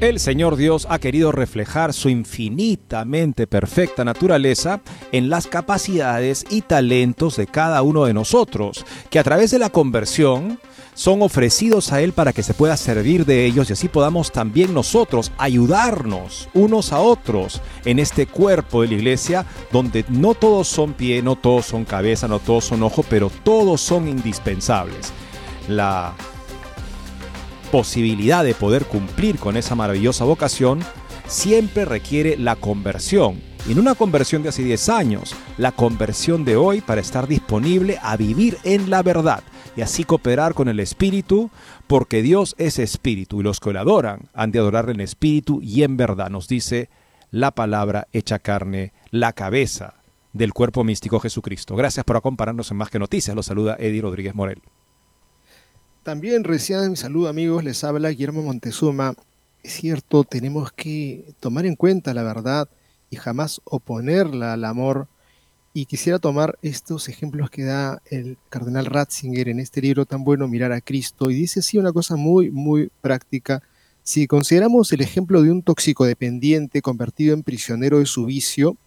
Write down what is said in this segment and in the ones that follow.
El Señor Dios ha querido reflejar su infinitamente perfecta naturaleza en las capacidades y talentos de cada uno de nosotros, que a través de la conversión son ofrecidos a Él para que se pueda servir de ellos y así podamos también nosotros ayudarnos unos a otros en este cuerpo de la iglesia donde no todos son pie, no todos son cabeza, no todos son ojo, pero todos son indispensables. La posibilidad de poder cumplir con esa maravillosa vocación siempre requiere la conversión. Y no una conversión de hace 10 años, la conversión de hoy para estar disponible a vivir en la verdad y así cooperar con el Espíritu, porque Dios es Espíritu y los que lo adoran han de adorarle en Espíritu y en verdad, nos dice la palabra hecha carne, la cabeza del cuerpo místico Jesucristo. Gracias por acompañarnos en Más que Noticias. Los saluda Eddie Rodríguez Morel. También recién saludo amigos, les habla Guillermo Montezuma. Es cierto, tenemos que tomar en cuenta la verdad y jamás oponerla al amor. Y quisiera tomar estos ejemplos que da el cardenal Ratzinger en este libro tan bueno, Mirar a Cristo. Y dice así una cosa muy, muy práctica. Si consideramos el ejemplo de un tóxico dependiente convertido en prisionero de su vicio,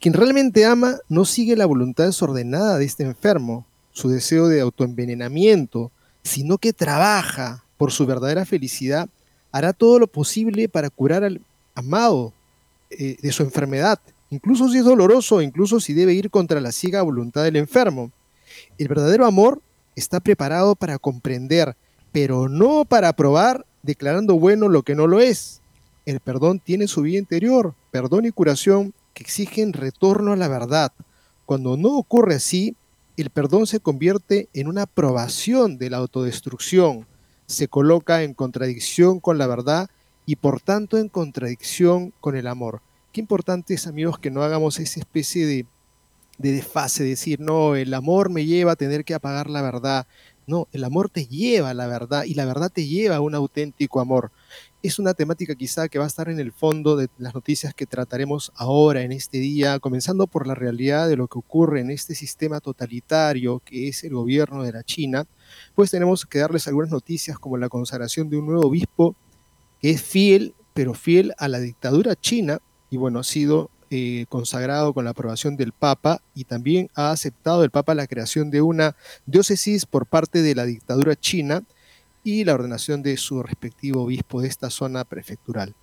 quien realmente ama no sigue la voluntad desordenada de este enfermo, su deseo de autoenvenenamiento, sino que trabaja por su verdadera felicidad, hará todo lo posible para curar al amado eh, de su enfermedad, incluso si es doloroso, incluso si debe ir contra la ciega voluntad del enfermo. El verdadero amor está preparado para comprender, pero no para aprobar declarando bueno lo que no lo es. El perdón tiene su vida interior, perdón y curación que exigen retorno a la verdad. Cuando no ocurre así, el perdón se convierte en una aprobación de la autodestrucción, se coloca en contradicción con la verdad y por tanto en contradicción con el amor. Qué importante es, amigos, que no hagamos esa especie de, de desfase, decir, no, el amor me lleva a tener que apagar la verdad. No, el amor te lleva a la verdad y la verdad te lleva a un auténtico amor es una temática quizá que va a estar en el fondo de las noticias que trataremos ahora en este día, comenzando por la realidad de lo que ocurre en este sistema totalitario que es el gobierno de la China, pues tenemos que darles algunas noticias como la consagración de un nuevo obispo que es fiel, pero fiel a la dictadura china, y bueno, ha sido eh, consagrado con la aprobación del Papa y también ha aceptado el Papa la creación de una diócesis por parte de la dictadura china, y la ordenación de su respectivo obispo de esta zona prefectural.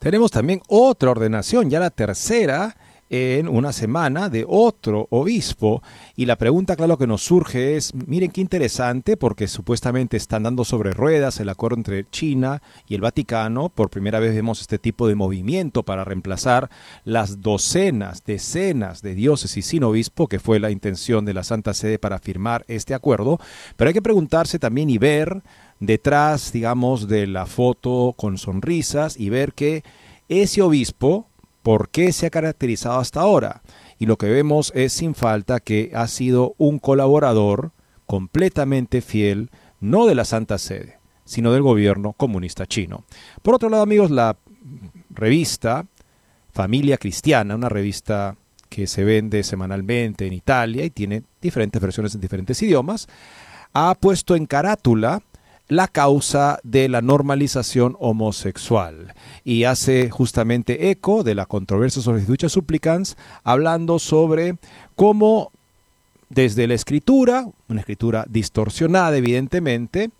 Tenemos también otra ordenación, ya la tercera en una semana de otro obispo. Y la pregunta, claro, que nos surge es, miren qué interesante, porque supuestamente están dando sobre ruedas el acuerdo entre China y el Vaticano. Por primera vez vemos este tipo de movimiento para reemplazar las docenas, decenas de dioses y sin obispo, que fue la intención de la Santa Sede para firmar este acuerdo. Pero hay que preguntarse también y ver detrás, digamos, de la foto con sonrisas y ver que ese obispo, ¿por qué se ha caracterizado hasta ahora? Y lo que vemos es sin falta que ha sido un colaborador completamente fiel, no de la Santa Sede, sino del gobierno comunista chino. Por otro lado, amigos, la revista Familia Cristiana, una revista que se vende semanalmente en Italia y tiene diferentes versiones en diferentes idiomas, ha puesto en carátula la causa de la normalización homosexual. Y hace justamente eco de la controversia sobre las duchas supplicans, hablando sobre cómo desde la escritura, una escritura distorsionada evidentemente,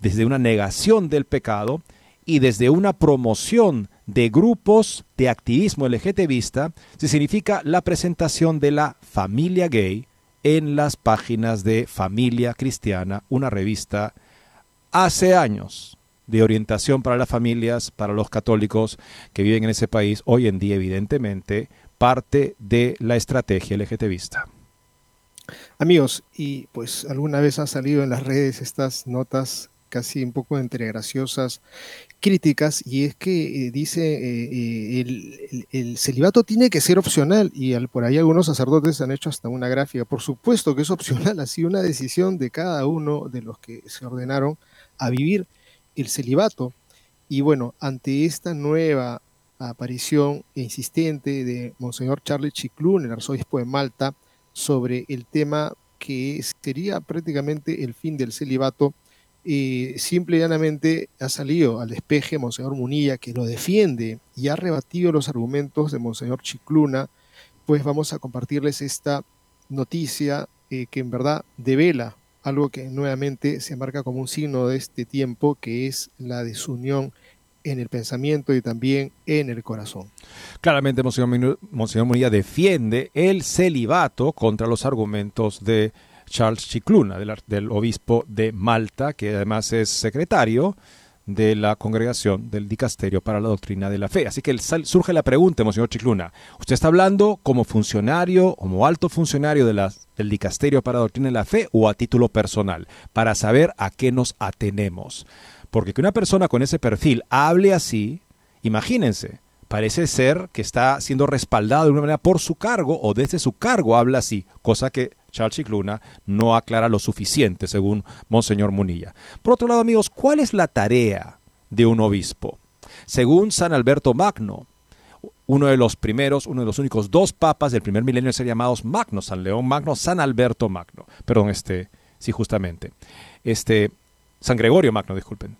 desde una negación del pecado y desde una promoción de grupos de activismo LGTBista se significa la presentación de la familia gay en las páginas de Familia Cristiana, una revista hace años de orientación para las familias, para los católicos que viven en ese país, hoy en día evidentemente parte de la estrategia LGTBista. Amigos, y pues alguna vez han salido en las redes estas notas casi un poco entre graciosas críticas y es que eh, dice eh, eh, el, celibato tiene que ser opcional y por ahí algunos sacerdotes han hecho hasta una gráfica. Por supuesto que es opcional, ha sido una decisión de cada uno de los que se ordenaron a vivir el celibato. Y bueno, ante esta nueva aparición insistente de Monseñor Charles Chiclún, el arzobispo de Malta, sobre el tema que sería prácticamente el fin del celibato, y simple y llanamente ha salido al despeje Monseñor Munilla, que lo defiende y ha rebatido los argumentos de Monseñor Chicluna, pues vamos a compartirles esta noticia eh, que en verdad devela algo que nuevamente se marca como un signo de este tiempo, que es la desunión en el pensamiento y también en el corazón. Claramente, Monseñor, Munilla defiende el celibato contra los argumentos de Charles Chicluna, del, obispo de Malta, que además es secretario de la congregación del Dicasterio para la Doctrina de la Fe. Así que surge la pregunta, Monseñor Chicluna, ¿usted está hablando como funcionario, como alto funcionario de la, del Dicasterio para la Doctrina de la Fe o a título personal? Para saber a qué nos atenemos. Porque que una persona con ese perfil hable así, imagínense, parece ser que está siendo respaldado de una manera por su cargo o desde su cargo habla así, cosa que Charles Chicluna no aclara lo suficiente, según Monseñor Munilla. Por otro lado, amigos, ¿cuál es la tarea de un obispo? Según San Alberto Magno, uno de los primeros, uno de los únicos dos papas del primer milenio ser llamados Magno, San León Magno, San Alberto Magno. Perdón, este, sí, justamente. Este, San Gregorio Magno, disculpen.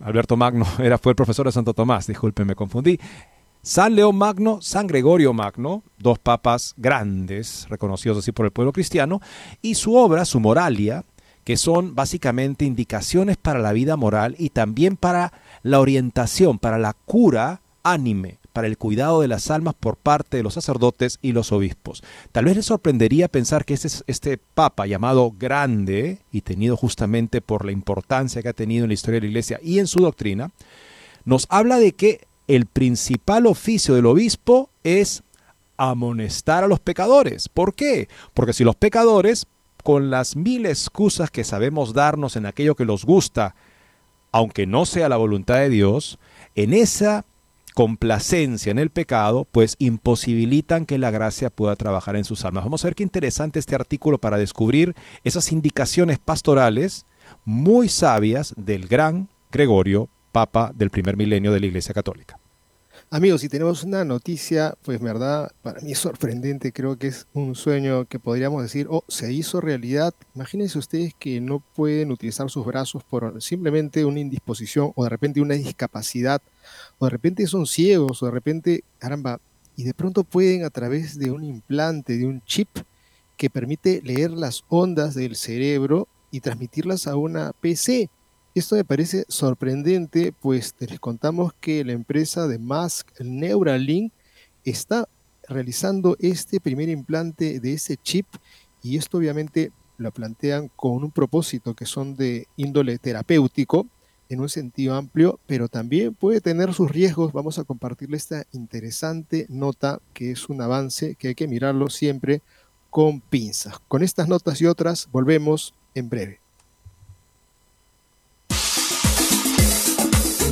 Alberto Magno era, fue el profesor de Santo Tomás, disculpen, me confundí. San León Magno, San Gregorio Magno, dos papas grandes, reconocidos así por el pueblo cristiano, y su obra, su Moralia, que son básicamente indicaciones para la vida moral y también para la orientación, para la cura ánime, para el cuidado de las almas por parte de los sacerdotes y los obispos. Tal vez les sorprendería pensar que este, este papa llamado grande y tenido justamente por la importancia que ha tenido en la historia de la iglesia y en su doctrina, nos habla de que el principal oficio del obispo es amonestar a los pecadores. ¿Por qué? Porque si los pecadores, con las mil excusas que sabemos darnos en aquello que los gusta, aunque no sea la voluntad de Dios, en esa complacencia en el pecado, pues imposibilitan que la gracia pueda trabajar en sus almas. Vamos a ver qué interesante este artículo para descubrir esas indicaciones pastorales muy sabias del gran Gregorio Papa del primer milenio de la Iglesia Católica. Amigos, si tenemos una noticia, pues verdad, para mí es sorprendente, creo que es un sueño que podríamos decir, oh, se hizo realidad. Imagínense ustedes que no pueden utilizar sus brazos por simplemente una indisposición o de repente una discapacidad, o de repente son ciegos, o de repente, caramba, y de pronto pueden a través de un implante, de un chip que permite leer las ondas del cerebro y transmitirlas a una PC. Esto me parece sorprendente, pues les contamos que la empresa de Musk, Neuralink, está realizando este primer implante de ese chip y esto obviamente lo plantean con un propósito que son de índole terapéutico en un sentido amplio, pero también puede tener sus riesgos. Vamos a compartirle esta interesante nota que es un avance que hay que mirarlo siempre con pinzas. Con estas notas y otras volvemos en breve.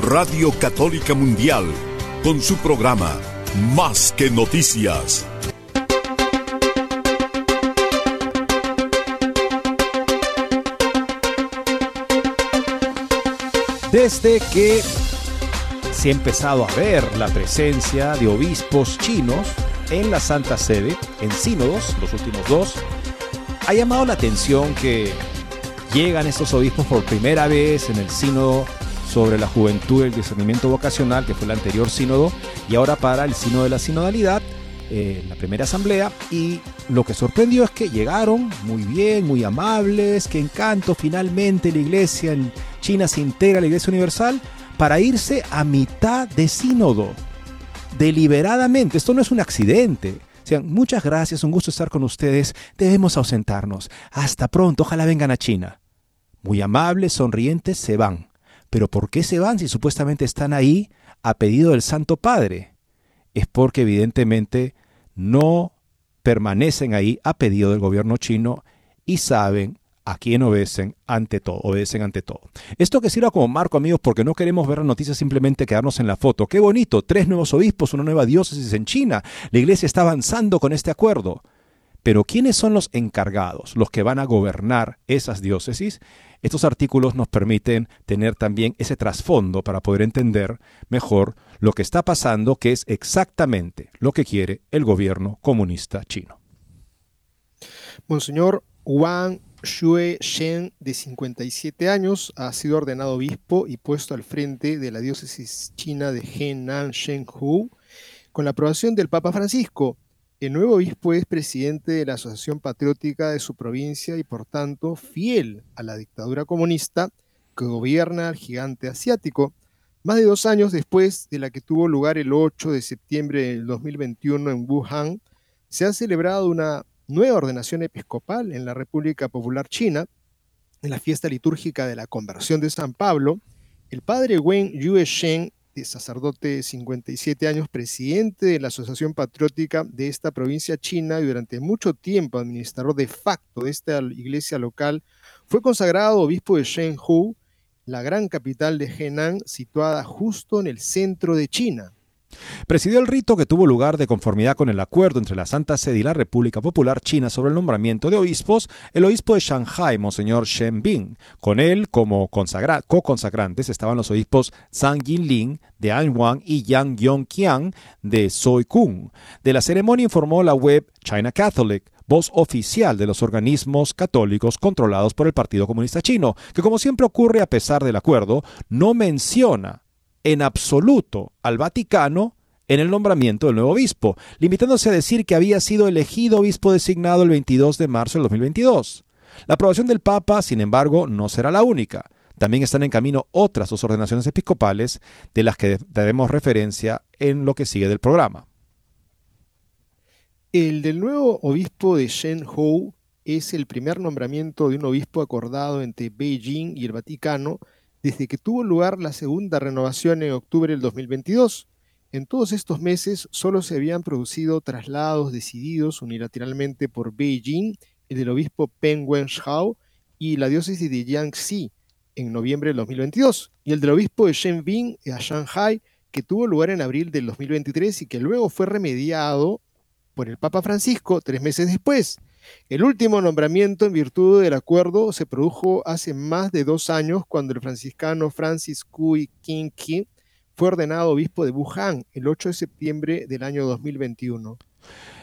Radio Católica Mundial, con su programa Más que Noticias. Desde que se ha empezado a ver la presencia de obispos chinos en la Santa Sede, en sínodos, los últimos dos, ha llamado la atención que Llegan estos obispos por primera vez en el sínodo sobre la juventud y el discernimiento vocacional, que fue el anterior sínodo, y ahora para el sínodo de la sinodalidad, eh, la primera asamblea, y lo que sorprendió es que llegaron muy bien, muy amables, que encanto, finalmente la iglesia en China se integra a la iglesia universal para irse a mitad de sínodo, deliberadamente, esto no es un accidente. Muchas gracias, un gusto estar con ustedes, debemos ausentarnos. Hasta pronto, ojalá vengan a China muy amables, sonrientes, se van. Pero ¿por qué se van si supuestamente están ahí a pedido del Santo Padre? Es porque evidentemente no permanecen ahí a pedido del gobierno chino y saben a quién obedecen ante todo, obedecen ante todo. Esto que sirva como marco, amigos, porque no queremos ver las noticias simplemente quedarnos en la foto. Qué bonito, tres nuevos obispos, una nueva diócesis en China. La iglesia está avanzando con este acuerdo. Pero ¿quiénes son los encargados, los que van a gobernar esas diócesis? Estos artículos nos permiten tener también ese trasfondo para poder entender mejor lo que está pasando, que es exactamente lo que quiere el gobierno comunista chino. Monseñor Wang Xue Shen, de 57 años, ha sido ordenado obispo y puesto al frente de la diócesis china de Henan Shenghu con la aprobación del Papa Francisco. El nuevo obispo es presidente de la Asociación Patriótica de su provincia y por tanto fiel a la dictadura comunista que gobierna al gigante asiático. Más de dos años después de la que tuvo lugar el 8 de septiembre del 2021 en Wuhan, se ha celebrado una nueva ordenación episcopal en la República Popular China. En la fiesta litúrgica de la conversión de San Pablo, el padre Wen Yueshen sacerdote de 57 años, presidente de la Asociación Patriótica de esta provincia china y durante mucho tiempo administrador de facto de esta iglesia local, fue consagrado obispo de Shenzhou, la gran capital de Henan, situada justo en el centro de China. Presidió el rito que tuvo lugar de conformidad con el acuerdo entre la Santa Sede y la República Popular China sobre el nombramiento de obispos, el obispo de Shanghai, Monseñor Shen Bing. Con él, como co-consagrantes, estaban los obispos Zhang Yinling de Anhuang y Yang Yongqiang de Soikung. De la ceremonia informó la web China Catholic voz oficial de los organismos católicos controlados por el Partido Comunista Chino, que como siempre ocurre a pesar del acuerdo, no menciona en absoluto al Vaticano en el nombramiento del nuevo obispo, limitándose a decir que había sido elegido obispo designado el 22 de marzo del 2022. La aprobación del Papa, sin embargo, no será la única. También están en camino otras dos ordenaciones episcopales de las que daremos referencia en lo que sigue del programa. El del nuevo obispo de Shenzhou es el primer nombramiento de un obispo acordado entre Beijing y el Vaticano desde que tuvo lugar la segunda renovación en octubre del 2022. En todos estos meses solo se habían producido traslados decididos unilateralmente por Beijing, el del obispo Peng Wenshao y la diócesis de Jiangxi en noviembre del 2022, y el del obispo de Shenbing a Shanghai, que tuvo lugar en abril del 2023 y que luego fue remediado por el Papa Francisco tres meses después. El último nombramiento en virtud del acuerdo se produjo hace más de dos años cuando el franciscano Francis Kui Kinki fue ordenado obispo de Wuhan el 8 de septiembre del año 2021.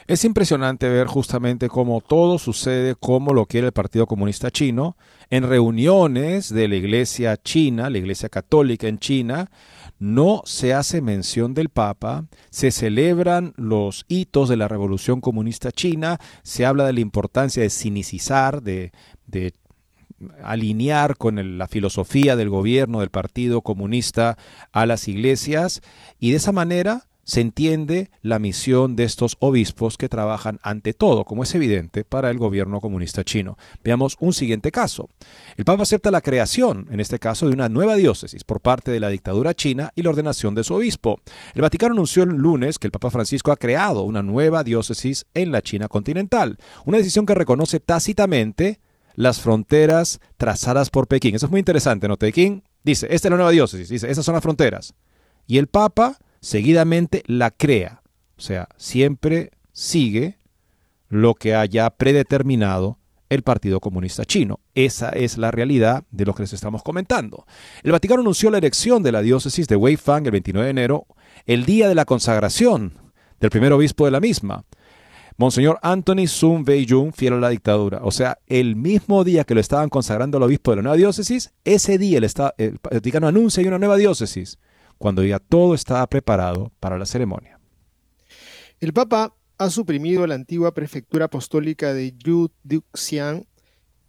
Es impresionante ver justamente cómo todo sucede como lo quiere el Partido Comunista Chino en reuniones de la Iglesia China, la Iglesia Católica en China, no se hace mención del Papa, se celebran los hitos de la Revolución Comunista China, se habla de la importancia de cinicizar, de, alinear con la filosofía del gobierno del Partido Comunista a las iglesias y de esa manera se entiende la misión de estos obispos que trabajan ante todo, como es evidente, para el gobierno comunista chino. Veamos un siguiente caso. El Papa acepta la creación, en este caso, de una nueva diócesis por parte de la dictadura china y la ordenación de su obispo. El Vaticano anunció el lunes que el Papa Francisco ha creado una nueva diócesis en la China continental, una decisión que reconoce tácitamente las fronteras trazadas por Pekín. Eso es muy interesante, ¿no? Pekín dice, esta es la nueva diócesis, dice, esas son las fronteras. Y el Papa seguidamente la crea. O sea, siempre sigue lo que haya predeterminado el Partido Comunista Chino. Esa es la realidad de lo que les estamos comentando. El Vaticano anunció la elección de la diócesis de Weifang el 29 de enero, el día de la consagración del primer obispo de la misma. Monseñor Anthony Sun Wei-jung, fiel a la dictadura. O sea, el mismo día que lo estaban consagrando al obispo de la nueva diócesis, ese día el, el Vaticano anuncia una nueva diócesis cuando ya todo estaba preparado para la ceremonia. El Papa ha suprimido la antigua prefectura apostólica de Yuduxian,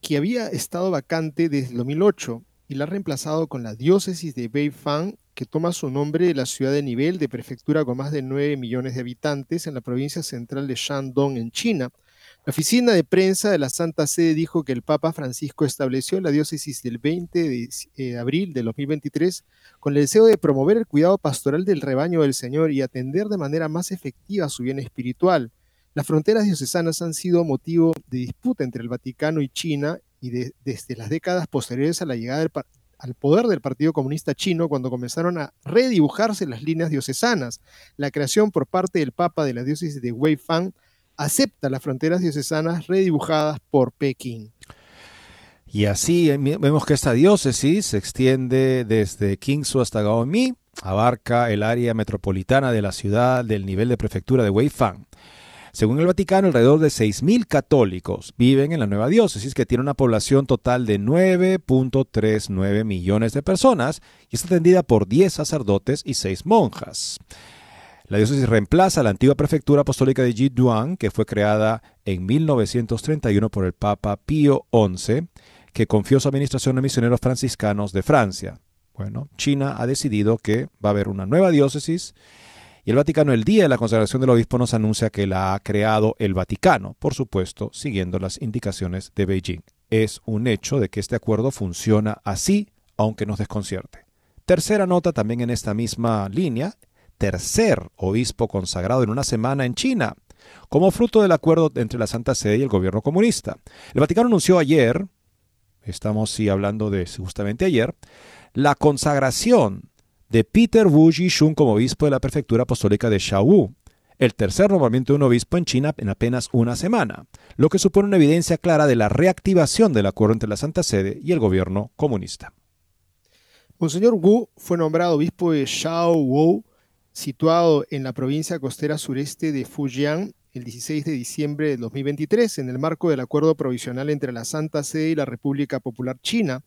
que había estado vacante desde 2008, y la ha reemplazado con la diócesis de Beifang, que toma su nombre de la ciudad de nivel de prefectura con más de 9 millones de habitantes en la provincia central de Shandong, en China, la oficina de prensa de la Santa Sede dijo que el Papa Francisco estableció la diócesis del 20 de eh, abril de 2023 con el deseo de promover el cuidado pastoral del rebaño del Señor y atender de manera más efectiva su bien espiritual. Las fronteras diocesanas han sido motivo de disputa entre el Vaticano y China y desde las décadas posteriores a la llegada al poder del Partido Comunista Chino cuando comenzaron a redibujarse las líneas diocesanas. La creación por parte del Papa de la diócesis de Weifang acepta las fronteras diocesanas redibujadas por Pekín. Y así eh, vemos que esta diócesis se extiende desde Kingsu hasta Gaomi, abarca el área metropolitana de la ciudad del nivel de prefectura de Weifang. Según el Vaticano, alrededor de 6.000 católicos viven en la nueva diócesis, que tiene una población total de 9.39 millones de personas y está atendida por 10 sacerdotes y 6 monjas. La diócesis reemplaza la antigua prefectura apostólica de Jiduan, que fue creada en 1931 por el Papa Pío XI, que confió su administración a misioneros franciscanos de Francia. Bueno, China ha decidido que va a haber una nueva diócesis y el Vaticano, el día de la consagración del obispo, nos anuncia que la ha creado el Vaticano, por supuesto, siguiendo las indicaciones de Beijing. Es un hecho de que este acuerdo funciona así, aunque nos desconcierte. Tercera nota también en esta misma línea, tercer obispo consagrado en una semana en China, como fruto del acuerdo entre la Santa Sede y el gobierno comunista. El Vaticano anunció ayer, estamos sí hablando de justamente ayer, la consagración de Peter Wu Jishun como obispo de la prefectura apostólica de Shawu, el tercer nombramiento de un obispo en China en apenas una semana, lo que supone una evidencia clara de la reactivación del acuerdo entre la Santa Sede y el gobierno comunista. Monseñor Wu fue nombrado obispo de Shaowu situado en la provincia costera sureste de Fujian el 16 de diciembre de 2023 en el marco del acuerdo provisional entre la Santa Sede y la República Popular China.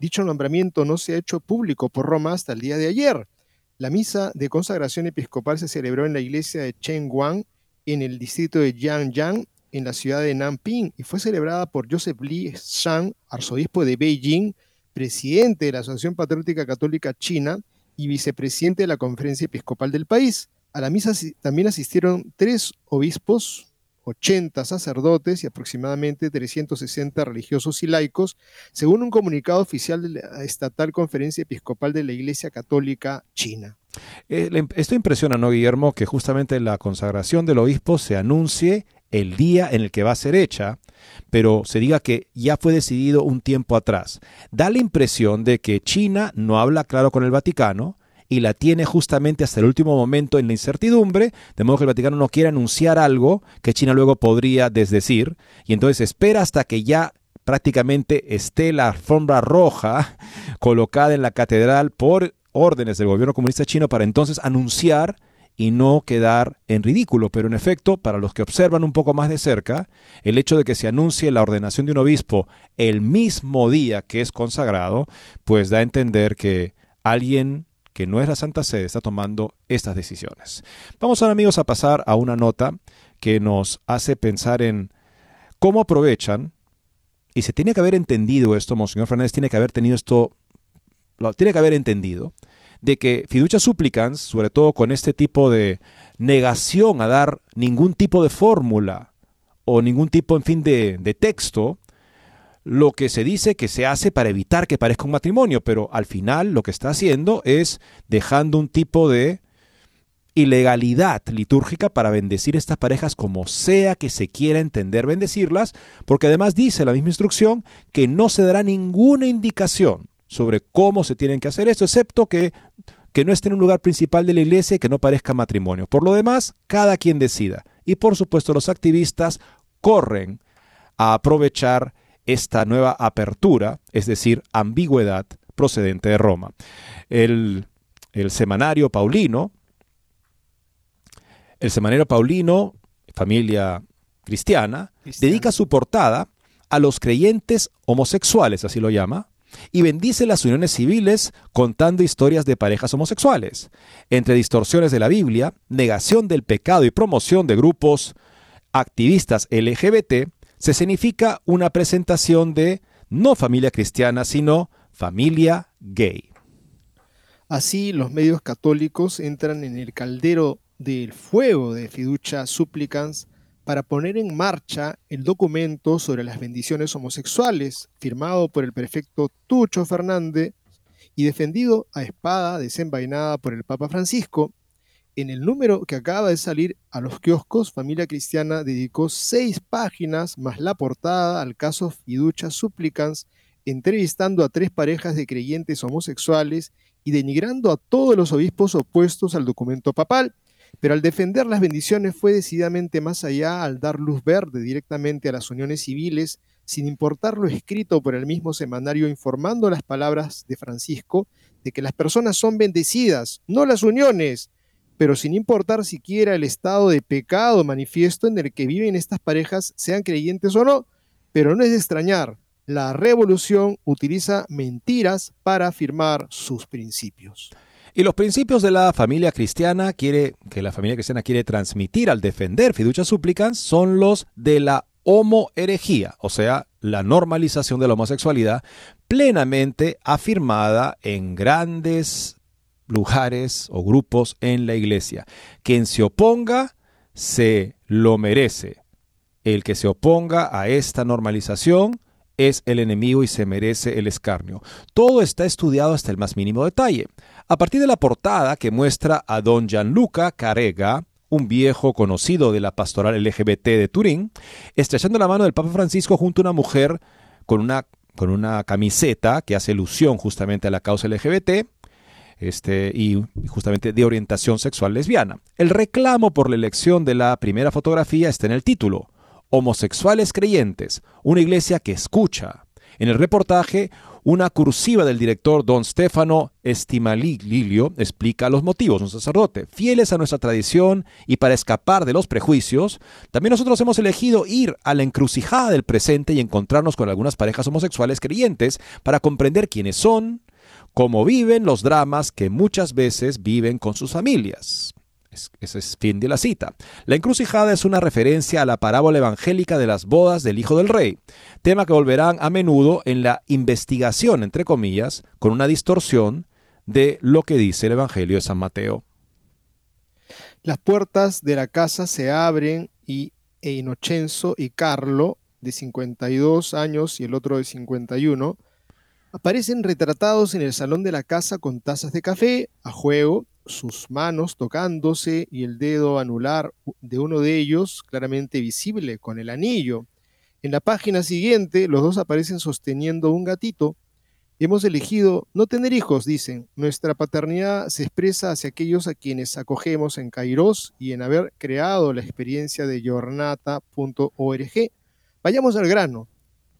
Dicho nombramiento no se ha hecho público por Roma hasta el día de ayer. La misa de consagración episcopal se celebró en la iglesia de Chengguang en el distrito de Jiangyang en la ciudad de Nanping y fue celebrada por Joseph Li Shang, arzobispo de Beijing, presidente de la Asociación Patriótica Católica China, y vicepresidente de la conferencia episcopal del país. A la misa también asistieron tres obispos, 80 sacerdotes y aproximadamente 360 religiosos y laicos, según un comunicado oficial de la estatal conferencia episcopal de la Iglesia Católica China. Eh, esto impresiona, ¿no, Guillermo? Que justamente la consagración del obispo se anuncie el día en el que va a ser hecha, pero se diga que ya fue decidido un tiempo atrás. Da la impresión de que China no habla claro con el Vaticano y la tiene justamente hasta el último momento en la incertidumbre, de modo que el Vaticano no quiere anunciar algo que China luego podría desdecir, y entonces espera hasta que ya prácticamente esté la alfombra roja colocada en la catedral por órdenes del gobierno comunista chino para entonces anunciar y no quedar en ridículo. Pero en efecto, para los que observan un poco más de cerca, el hecho de que se anuncie la ordenación de un obispo el mismo día que es consagrado, pues da a entender que alguien que no es la Santa Sede está tomando estas decisiones. Vamos ahora amigos a pasar a una nota que nos hace pensar en cómo aprovechan y se tiene que haber entendido esto, Monseñor Fernández tiene que haber tenido esto, lo tiene que haber entendido, de que fiducia supplicans, sobre todo con este tipo de negación a dar ningún tipo de fórmula o ningún tipo, en fin, de, de texto, lo que se dice que se hace para evitar que parezca un matrimonio, pero al final lo que está haciendo es dejando un tipo de ilegalidad litúrgica para bendecir estas parejas como sea que se quiera entender bendecirlas, porque además dice la misma instrucción que no se dará ninguna indicación sobre cómo se tienen que hacer esto, excepto que, que no esté en un lugar principal de la iglesia y que no parezca matrimonio. Por lo demás, cada quien decida. Y por supuesto los activistas corren a aprovechar esta nueva apertura, es decir, ambigüedad procedente de Roma. El, el semanario Paulino, el semanario Paulino, familia cristiana, dedica su portada a los creyentes homosexuales, así lo llama, y bendice las uniones civiles contando historias de parejas homosexuales. Entre distorsiones de la Biblia, negación del pecado y promoción de grupos activistas LGBT, se significa una presentación de no familia cristiana, sino familia gay. Así, los medios católicos entran en el caldero del fuego de Fiducia Supplicans para poner en marcha el documento sobre las bendiciones homosexuales, firmado por el prefecto Tucho Fernández y defendido a espada desenvainada por el Papa Francisco, en el número que acaba de salir a los kioscos, Familia Cristiana dedicó seis páginas más la portada al caso Fiducia Supplicans, entrevistando a tres parejas de creyentes homosexuales y denigrando a todos los obispos opuestos al documento papal. Pero al defender las bendiciones fue decididamente más allá al dar luz verde directamente a las uniones civiles, sin importar lo escrito por el mismo semanario informando las palabras de Francisco de que las personas son bendecidas, no las uniones, pero sin importar siquiera el estado de pecado manifiesto en el que viven estas parejas, sean creyentes o no. Pero no es de extrañar, la revolución utiliza mentiras para afirmar sus principios. Y los principios de la familia cristiana quiere, que la familia cristiana quiere transmitir al defender fiducia súplicas son los de la homoherejía, o sea, la normalización de la homosexualidad plenamente afirmada en grandes lugares o grupos en la iglesia. Quien se oponga se lo merece. El que se oponga a esta normalización es el enemigo y se merece el escarnio. Todo está estudiado hasta el más mínimo detalle. A partir de la portada que muestra a don Gianluca Carega, un viejo conocido de la pastoral LGBT de Turín, estrechando la mano del Papa Francisco junto a una mujer con una, camiseta que hace alusión justamente a la causa LGBT, este, y justamente de orientación sexual lesbiana. El reclamo por la elección de la primera fotografía está en el título, Homosexuales Creyentes, una iglesia que escucha. En el reportaje, una cursiva del director don Stefano Estimaliglio explica los motivos. Un sacerdote, fieles a nuestra tradición y para escapar de los prejuicios, también nosotros hemos elegido ir a la encrucijada del presente y encontrarnos con algunas parejas homosexuales creyentes para comprender quiénes son, cómo viven los dramas que muchas veces viven con sus familias. Ese es fin de la cita. La encrucijada es una referencia a la parábola evangélica de las bodas del Hijo del Rey, tema que volverán a menudo en la investigación, entre comillas, con una distorsión de lo que dice el Evangelio de San Mateo. Las puertas de la casa se abren y e Inocenzo y Carlo, de 52 años y el otro de 51, Aparecen retratados en el salón de la casa con tazas de café, a juego, sus manos tocándose y el dedo anular de uno de ellos claramente visible con el anillo. En la página siguiente, los dos aparecen sosteniendo un gatito. Hemos elegido no tener hijos, dicen. Nuestra paternidad se expresa hacia aquellos a quienes acogemos en Kairos y en haber creado la experiencia de jornata.org. Vayamos al grano.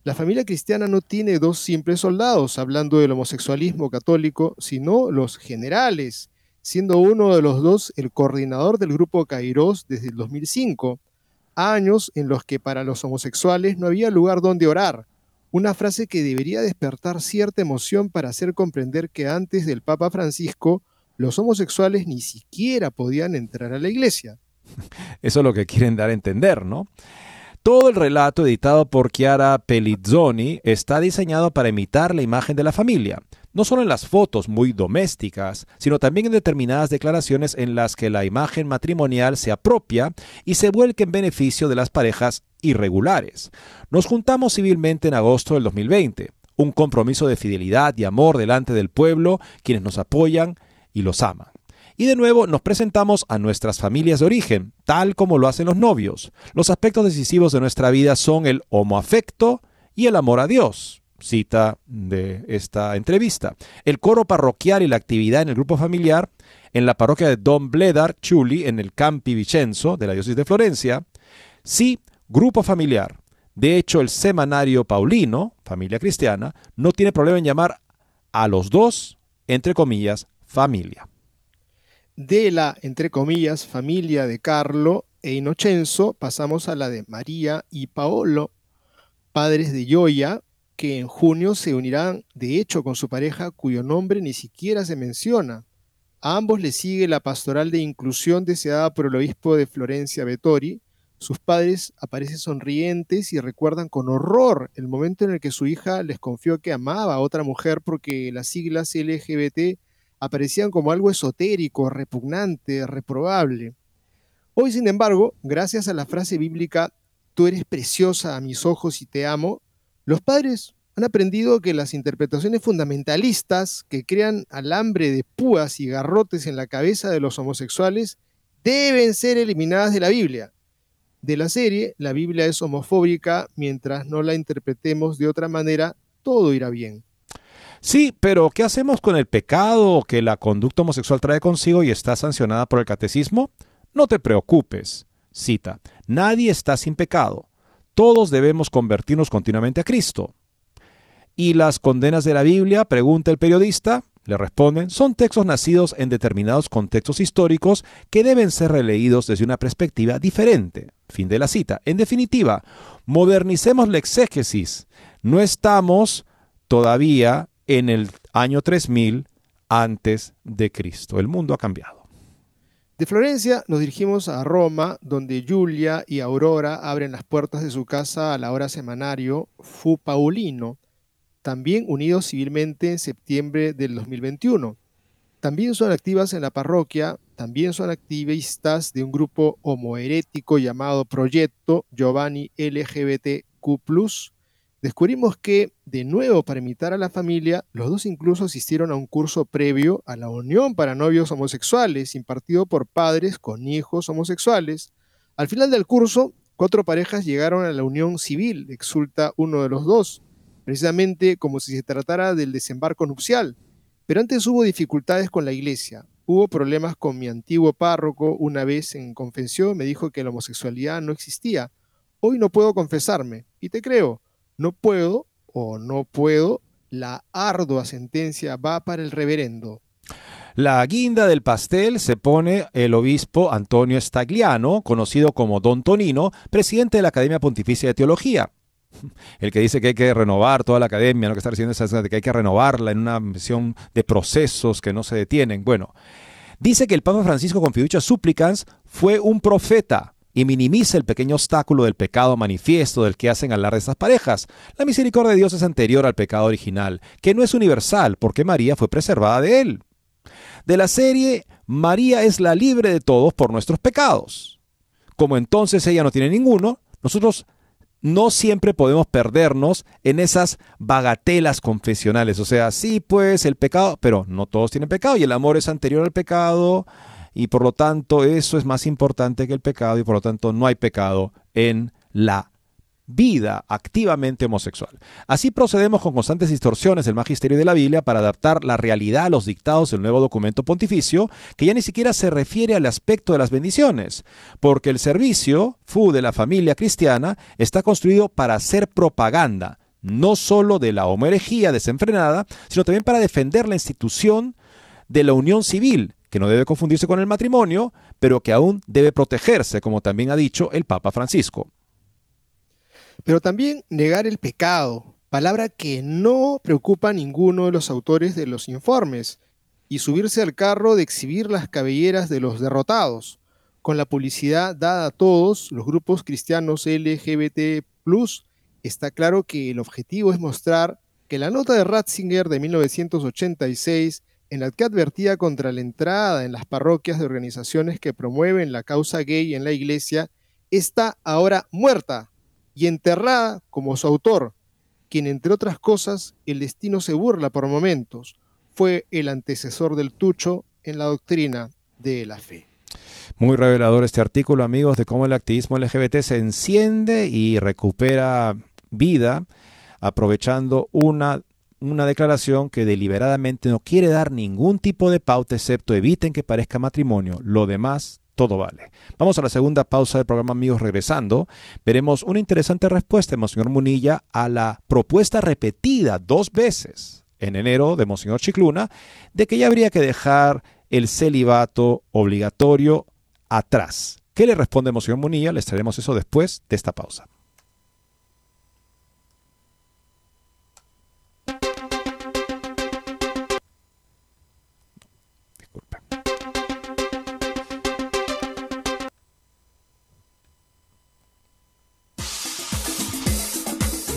La familia cristiana no tiene dos simples soldados, hablando del homosexualismo católico, sino los generales, siendo uno de los dos el coordinador del grupo Kairos desde el 2005, años en los que para los homosexuales no había lugar donde orar, una frase que debería despertar cierta emoción para hacer comprender que antes del Papa Francisco los homosexuales ni siquiera podían entrar a la iglesia. Eso es lo que quieren dar a entender, ¿no? Todo el relato editado por Chiara Pellizzoni está diseñado para imitar la imagen de la familia, no solo en las fotos muy domésticas, sino también en determinadas declaraciones en las que la imagen matrimonial se apropia y se vuelque en beneficio de las parejas irregulares. Nos juntamos civilmente en agosto del 2020, un compromiso de fidelidad y amor delante del pueblo, quienes nos apoyan y los aman. Y de nuevo nos presentamos a nuestras familias de origen, tal como lo hacen los novios. Los aspectos decisivos de nuestra vida son el homoafecto y el amor a Dios. Cita de esta entrevista. El coro parroquial y la actividad en el grupo familiar en la parroquia de Don Bledar Chuli en el Campi Vicenzo de la diócesis de Florencia. Sí, grupo familiar. De hecho, el semanario Paulino, familia cristiana, no tiene problema en llamar a los dos, entre comillas, familia de la, entre comillas, familia de Carlo e Inocenzo, pasamos a la de María y Paolo, padres de Gioia, que en junio se unirán de hecho con su pareja cuyo nombre ni siquiera se menciona. A ambos les sigue la pastoral de inclusión deseada por el obispo de Florencia Vettori. Sus padres aparecen sonrientes y recuerdan con horror el momento en el que su hija les confió que amaba a otra mujer porque las siglas LGBT aparecían como algo esotérico, repugnante, reprobable. Hoy, sin embargo, gracias a la frase bíblica, tú eres preciosa a mis ojos y te amo, los padres han aprendido que las interpretaciones fundamentalistas que crean alambre de púas y garrotes en la cabeza de los homosexuales deben ser eliminadas de la Biblia. De la serie, la Biblia es homofóbica, mientras no la interpretemos de otra manera, todo irá bien. Sí, pero ¿qué hacemos con el pecado que la conducta homosexual trae consigo y está sancionada por el catecismo? No te preocupes. Cita, nadie está sin pecado. Todos debemos convertirnos continuamente a Cristo. ¿Y las condenas de la Biblia? Pregunta el periodista. Le responden, son textos nacidos en determinados contextos históricos que deben ser releídos desde una perspectiva diferente. Fin de la cita. En definitiva, modernicemos la exégesis. No estamos todavía en el año 3000 antes de Cristo. El mundo ha cambiado. De Florencia nos dirigimos a Roma, donde Julia y Aurora abren las puertas de su casa a la hora semanario Fu Paulino, también unidos civilmente en septiembre del 2021. También son activas en la parroquia, también son activistas de un grupo homoherético llamado Proyecto Giovanni LGBTQ, Descubrimos que, de nuevo, para imitar a la familia, los dos incluso asistieron a un curso previo a la unión para novios homosexuales, impartido por padres con hijos homosexuales. Al final del curso, cuatro parejas llegaron a la unión civil, exulta uno de los dos, precisamente como si se tratara del desembarco nupcial. Pero antes hubo dificultades con la iglesia. Hubo problemas con mi antiguo párroco. Una vez en confesión me dijo que la homosexualidad no existía. Hoy no puedo confesarme. Y te creo no puedo o no puedo, la ardua sentencia va para el reverendo. La guinda del pastel se pone el obispo Antonio Stagliano, conocido como Don Tonino, presidente de la Academia Pontificia de Teología. El que dice que hay que renovar toda la academia, lo que está diciendo es que hay que renovarla en una misión de procesos que no se detienen. Bueno, dice que el Papa Francisco con fiducia supplicans fue un profeta y minimiza el pequeño obstáculo del pecado manifiesto del que hacen hablar de estas parejas. La misericordia de Dios es anterior al pecado original, que no es universal porque María fue preservada de él. De la serie, María es la libre de todos por nuestros pecados. Como entonces ella no tiene ninguno, nosotros no siempre podemos perdernos en esas bagatelas confesionales. O sea, sí, pues el pecado, pero no todos tienen pecado y el amor es anterior al pecado y por lo tanto eso es más importante que el pecado y por lo tanto no hay pecado en la vida activamente homosexual. Así procedemos con constantes distorsiones del magisterio de la Biblia para adaptar la realidad a los dictados del nuevo documento pontificio, que ya ni siquiera se refiere al aspecto de las bendiciones, porque el servicio fu de la familia cristiana está construido para hacer propaganda, no solo de la homoerejía desenfrenada, sino también para defender la institución de la unión civil, que no debe confundirse con el matrimonio, pero que aún debe protegerse, como también ha dicho el Papa Francisco. Pero también negar el pecado, palabra que no preocupa a ninguno de los autores de los informes, y subirse al carro de exhibir las cabelleras de los derrotados. con la publicidad dada a todos los grupos cristianos LGBT, está claro que el objetivo es mostrar que la nota de Ratzinger de 1986, en la que advertía contra la entrada en las parroquias de organizaciones que promueven la causa gay en la iglesia, está ahora muerta y enterrada como su autor, quien entre otras cosas el destino se burla por momentos, fue el antecesor del Tucho en la doctrina de la fe. Muy revelador este artículo, amigos, de cómo el activismo LGBT se enciende y recupera vida aprovechando una, una declaración que deliberadamente no quiere dar ningún tipo de pauta excepto eviten que parezca matrimonio. Lo demás todo vale. Vamos a la segunda pausa del programa, amigos. Regresando, veremos una interesante respuesta de Monseñor Munilla a la propuesta repetida dos veces en enero de Monseñor Chicluna de que ya habría que dejar el celibato obligatorio atrás. ¿Qué le responde Monseñor Munilla? Les traeremos eso después de esta pausa.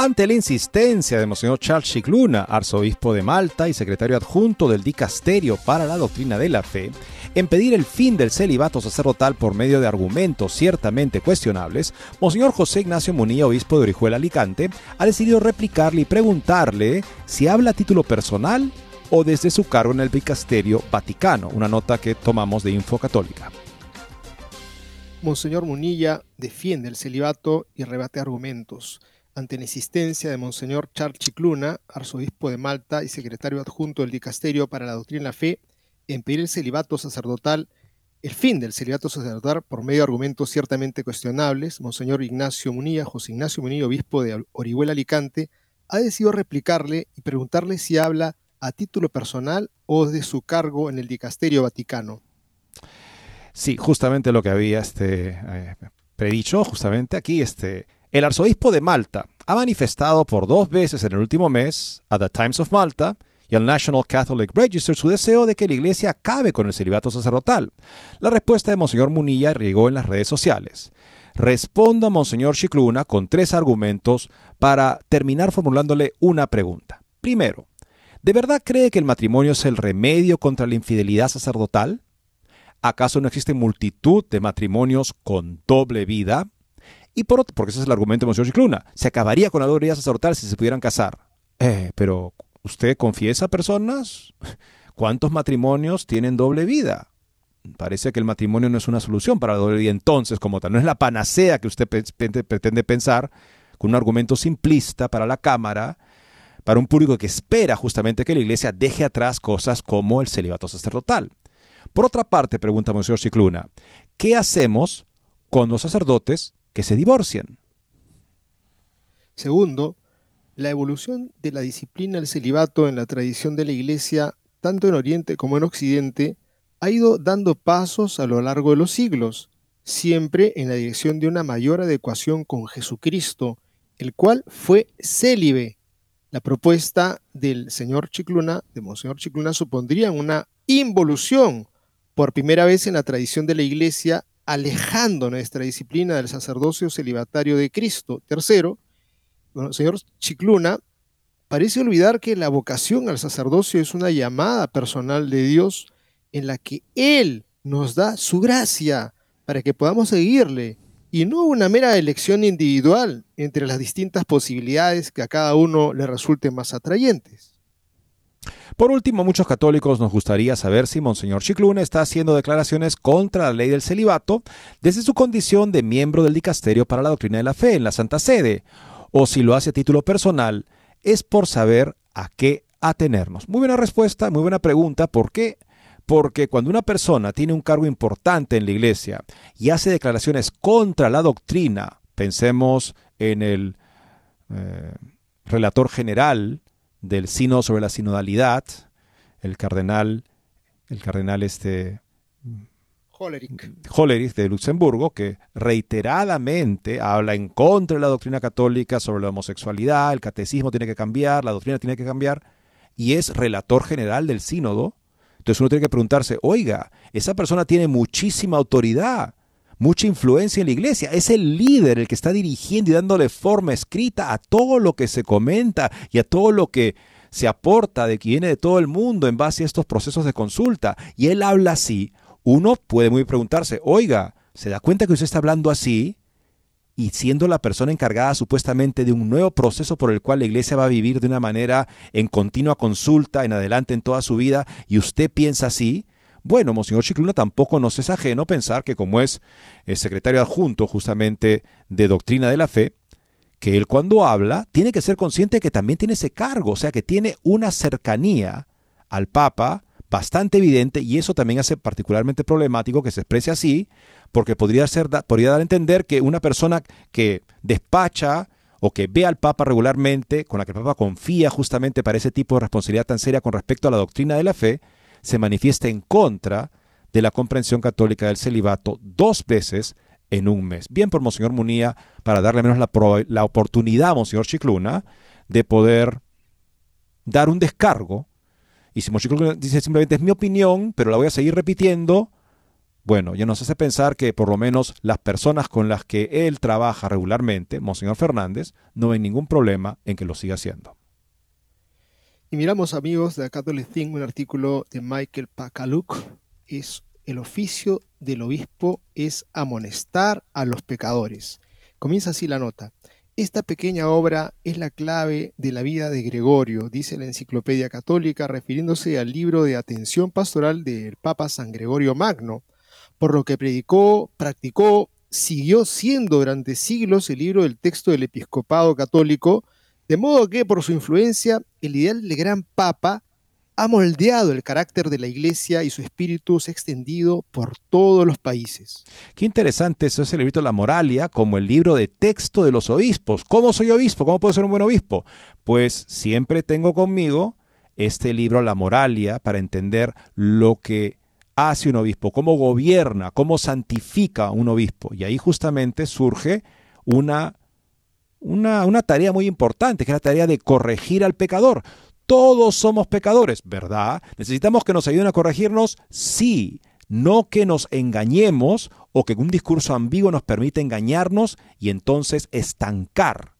Ante la insistencia de Monseñor Charles Chicluna, arzobispo de Malta y secretario adjunto del Dicasterio para la Doctrina de la Fe, en pedir el fin del celibato sacerdotal por medio de argumentos ciertamente cuestionables, Monseñor José Ignacio Munilla, obispo de Orihuela Alicante, ha decidido replicarle y preguntarle si habla a título personal o desde su cargo en el Dicasterio Vaticano, una nota que tomamos de Info Católica. Monseñor Munilla defiende el celibato y rebate argumentos ante la insistencia de Monseñor Charles Chicluna, arzobispo de Malta y secretario adjunto del Dicasterio para la Doctrina y la Fe, en pedir el celibato sacerdotal, el fin del celibato sacerdotal por medio de argumentos ciertamente cuestionables, Monseñor Ignacio Munilla, José Ignacio Munilla, obispo de Orihuela Alicante, ha decidido replicarle y preguntarle si habla a título personal o de su cargo en el Dicasterio Vaticano. Sí, justamente lo que había este, eh, predicho, justamente aquí, este, el arzobispo de Malta ha manifestado por dos veces en el último mes a The Times of Malta y al National Catholic Register su deseo de que la Iglesia acabe con el celibato sacerdotal. La respuesta de Monseñor Munilla llegó en las redes sociales. Respondo a Monseñor Chicluna con tres argumentos para terminar formulándole una pregunta. Primero, ¿de verdad cree que el matrimonio es el remedio contra la infidelidad sacerdotal? ¿Acaso no existe multitud de matrimonios con doble vida? Y por otro, porque ese es el argumento de Monseñor Chicluna, se acabaría con la doble vida sacerdotal si se pudieran casar. Eh, pero, ¿usted confiesa personas? ¿Cuántos matrimonios tienen doble vida? Parece que el matrimonio no es una solución para la doble vida entonces como tal. No es la panacea que usted pretende pensar con un argumento simplista para la Cámara para un público que espera justamente que la iglesia deje atrás cosas como el celibato sacerdotal. Por otra parte, pregunta Monseñor Cicluna, ¿qué hacemos con los sacerdotes que se divorcian? Segundo, la evolución de la disciplina del celibato en la tradición de la Iglesia, tanto en Oriente como en Occidente, ha ido dando pasos a lo largo de los siglos, siempre en la dirección de una mayor adecuación con Jesucristo, el cual fue célibe. La propuesta del señor Chicluna, de Monseñor Chicluna, supondría una involución por primera vez en la tradición de la Iglesia, alejando nuestra disciplina del sacerdocio celibatario de Cristo. Tercero, el señor Chicluna parece olvidar que la vocación al sacerdocio es una llamada personal de Dios en la que Él nos da su gracia para que podamos seguirle y no una mera elección individual entre las distintas posibilidades que a cada uno le resulten más atrayentes. Por último, muchos católicos nos gustaría saber si Monseñor Chicluna está haciendo declaraciones contra la ley del celibato desde su condición de miembro del Dicasterio para la Doctrina de la Fe en la Santa Sede, o si lo hace a título personal, es por saber a qué atenernos. Muy buena respuesta, muy buena pregunta. ¿Por qué? Porque cuando una persona tiene un cargo importante en la iglesia y hace declaraciones contra la doctrina, pensemos en el eh, relator general del sino sobre la sinodalidad, el cardenal, el cardenal este Hollerich. de Luxemburgo, que reiteradamente habla en contra de la doctrina católica sobre la homosexualidad, el catecismo tiene que cambiar, la doctrina tiene que cambiar, y es relator general del sínodo. Entonces uno tiene que preguntarse, oiga, esa persona tiene muchísima autoridad, mucha influencia en la iglesia, es el líder el que está dirigiendo y dándole forma escrita a todo lo que se comenta y a todo lo que se aporta de que viene de todo el mundo en base a estos procesos de consulta. Y él habla así uno puede muy preguntarse, oiga, ¿se da cuenta que usted está hablando así? Y siendo la persona encargada supuestamente de un nuevo proceso por el cual la iglesia va a vivir de una manera en continua consulta en adelante en toda su vida, y usted piensa así, bueno, Monseñor Chicluna tampoco nos es ajeno pensar que como es el secretario adjunto justamente de Doctrina de la Fe, que él cuando habla tiene que ser consciente de que también tiene ese cargo, o sea, que tiene una cercanía al Papa bastante evidente y eso también hace particularmente problemático que se exprese así, porque podría, ser, podría dar a entender que una persona que despacha o que ve al Papa regularmente, con la que el Papa confía justamente para ese tipo de responsabilidad tan seria con respecto a la doctrina de la fe, se manifiesta en contra de la comprensión católica del celibato dos veces en un mes. Bien por Monseñor Munía, para darle menos la, la oportunidad a Monseñor Chicluna de poder dar un descargo y si Mochico dice simplemente es mi opinión, pero la voy a seguir repitiendo, bueno, ya nos hace pensar que por lo menos las personas con las que él trabaja regularmente, Monseñor Fernández, no ven ningún problema en que lo siga haciendo. Y miramos, amigos, de Catholic Thing, un artículo de Michael Pakaluk. Es el oficio del obispo es amonestar a los pecadores. Comienza así la nota. Esta pequeña obra es la clave de la vida de Gregorio, dice la Enciclopedia Católica, refiriéndose al libro de atención pastoral del Papa San Gregorio Magno, por lo que predicó, practicó, siguió siendo durante siglos el libro del texto del episcopado católico, de modo que por su influencia el ideal del gran Papa ha moldeado el carácter de la iglesia y su espíritu se ha extendido por todos los países. Qué interesante eso es el libro La Moralia como el libro de texto de los obispos. ¿Cómo soy obispo? ¿Cómo puedo ser un buen obispo? Pues siempre tengo conmigo este libro La Moralia para entender lo que hace un obispo, cómo gobierna, cómo santifica un obispo. Y ahí justamente surge una, una, una tarea muy importante, que es la tarea de corregir al pecador. Todos somos pecadores, ¿verdad? ¿Necesitamos que nos ayuden a corregirnos? Sí. No que nos engañemos o que un discurso ambiguo nos permita engañarnos y entonces estancar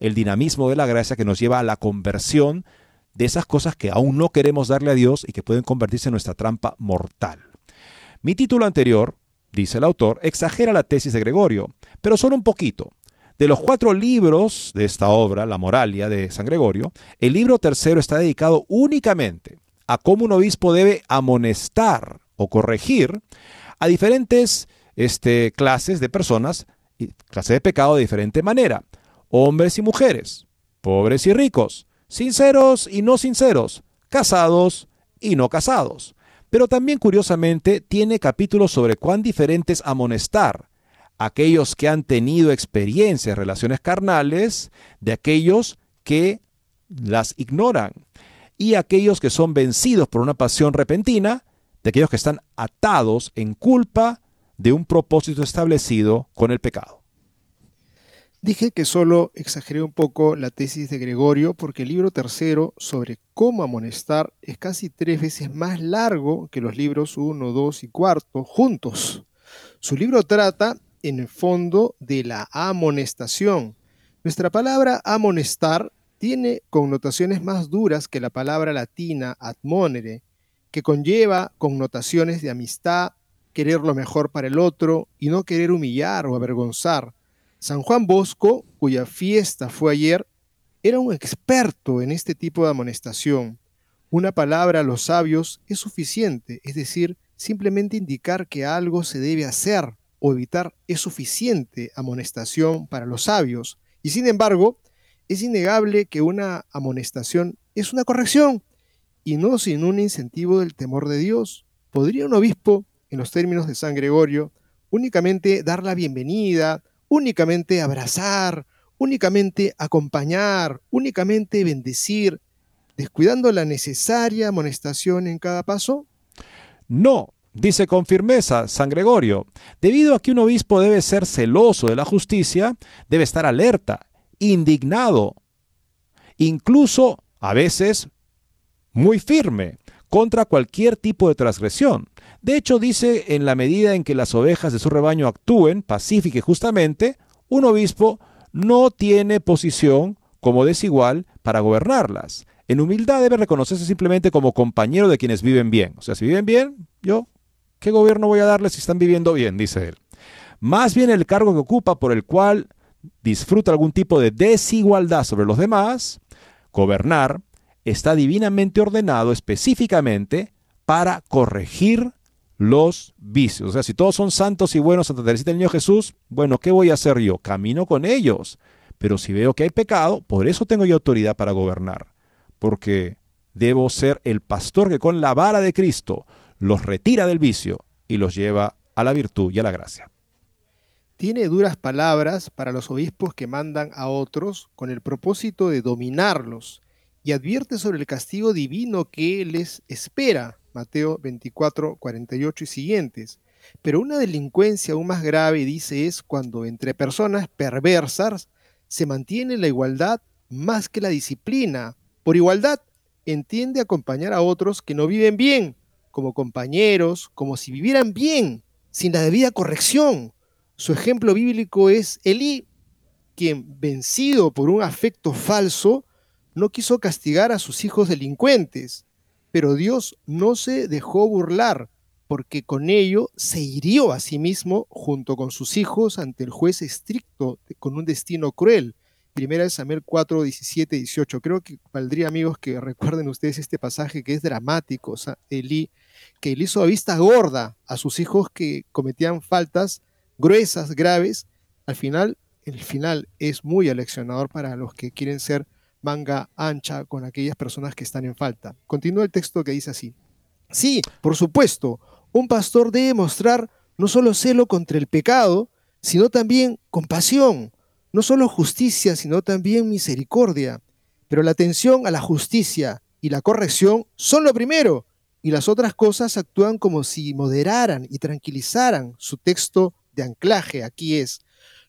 el dinamismo de la gracia que nos lleva a la conversión de esas cosas que aún no queremos darle a Dios y que pueden convertirse en nuestra trampa mortal. Mi título anterior, dice el autor, exagera la tesis de Gregorio, pero solo un poquito. De los cuatro libros de esta obra, La Moralia de San Gregorio, el libro tercero está dedicado únicamente a cómo un obispo debe amonestar o corregir a diferentes este, clases de personas, clases de pecado de diferente manera, hombres y mujeres, pobres y ricos, sinceros y no sinceros, casados y no casados. Pero también curiosamente tiene capítulos sobre cuán diferentes amonestar aquellos que han tenido experiencias, relaciones carnales, de aquellos que las ignoran, y aquellos que son vencidos por una pasión repentina, de aquellos que están atados en culpa de un propósito establecido con el pecado. Dije que solo exageré un poco la tesis de Gregorio porque el libro tercero sobre cómo amonestar es casi tres veces más largo que los libros 1, 2 y cuarto juntos. Su libro trata, en el fondo, de la amonestación. Nuestra palabra amonestar tiene connotaciones más duras que la palabra latina admonere, que conlleva connotaciones de amistad, querer lo mejor para el otro y no querer humillar o avergonzar. San Juan Bosco, cuya fiesta fue ayer, era un experto en este tipo de amonestación. Una palabra a los sabios es suficiente, es decir, simplemente indicar que algo se debe hacer o evitar es suficiente amonestación para los sabios. Y sin embargo, es innegable que una amonestación es una corrección y no sin un incentivo del temor de Dios. ¿Podría un obispo, en los términos de San Gregorio, únicamente dar la bienvenida, únicamente abrazar, únicamente acompañar, únicamente bendecir, descuidando la necesaria amonestación en cada paso? No, dice con firmeza San Gregorio, debido a que un obispo debe ser celoso de la justicia, debe estar alerta, indignado, incluso a veces muy firme contra cualquier tipo de transgresión. De hecho, dice, en la medida en que las ovejas de su rebaño actúen pacífica y justamente, un obispo no tiene posición como desigual para gobernarlas. En humildad debe reconocerse simplemente como compañero de quienes viven bien. O sea, si viven bien, yo, ¿qué gobierno voy a darles si están viviendo bien? Dice él. Más bien el cargo que ocupa por el cual disfruta algún tipo de desigualdad sobre los demás, gobernar, está divinamente ordenado específicamente para corregir los vicios. O sea, si todos son santos y buenos, Santa Teresita del Niño Jesús, bueno, ¿qué voy a hacer yo? Camino con ellos. Pero si veo que hay pecado, por eso tengo yo autoridad para gobernar. Porque debo ser el pastor que con la vara de Cristo los retira del vicio y los lleva a la virtud y a la gracia. Tiene duras palabras para los obispos que mandan a otros con el propósito de dominarlos y advierte sobre el castigo divino que les espera Mateo 24, 48 y siguientes. Pero una delincuencia aún más grave, dice, es cuando entre personas perversas se mantiene la igualdad más que la disciplina. Por igualdad entiende acompañar a otros que no viven bien, como compañeros, como si vivieran bien, sin la debida corrección. Su ejemplo bíblico es Elí, quien, vencido por un afecto falso, no quiso castigar a sus hijos delincuentes, pero Dios no se dejó burlar, porque con ello se hirió a sí mismo junto con sus hijos ante el juez estricto con un destino cruel. Primera de Samuel 4, 17, 18. Creo que valdría, amigos, que recuerden ustedes este pasaje que es dramático. Elí, que él hizo a vista gorda a sus hijos que cometían faltas gruesas, graves. Al final, el final es muy aleccionador para los que quieren ser manga ancha con aquellas personas que están en falta. Continúa el texto que dice así. Sí, por supuesto, un pastor debe mostrar no solo celo contra el pecado, sino también compasión, no solo justicia, sino también misericordia. Pero la atención a la justicia y la corrección son lo primero, y las otras cosas actúan como si moderaran y tranquilizaran. Su texto de anclaje aquí es,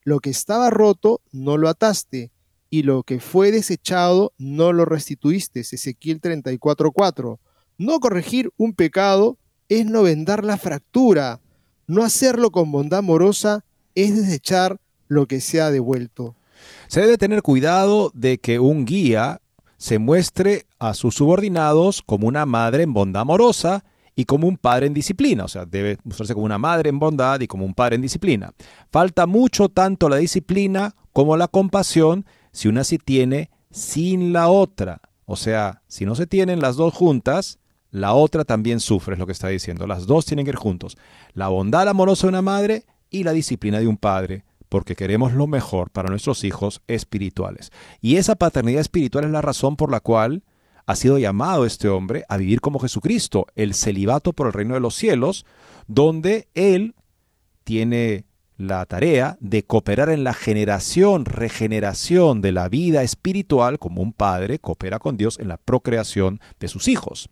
lo que estaba roto no lo ataste, y lo que fue desechado no lo restituiste. Ezequiel 34:4. No corregir un pecado es no vendar la fractura. No hacerlo con bondad amorosa es desechar lo que se ha devuelto. Se debe tener cuidado de que un guía se muestre a sus subordinados como una madre en bondad amorosa y como un padre en disciplina. O sea, debe mostrarse como una madre en bondad y como un padre en disciplina. Falta mucho tanto la disciplina como la compasión si una se tiene sin la otra. O sea, si no se tienen las dos juntas, la otra también sufre, es lo que está diciendo. Las dos tienen que ir juntos. La bondad amorosa de una madre y la disciplina de un padre porque queremos lo mejor para nuestros hijos espirituales. Y esa paternidad espiritual es la razón por la cual ha sido llamado este hombre a vivir como Jesucristo, el celibato por el reino de los cielos, donde él tiene la tarea de cooperar en la generación, regeneración de la vida espiritual, como un padre coopera con Dios en la procreación de sus hijos.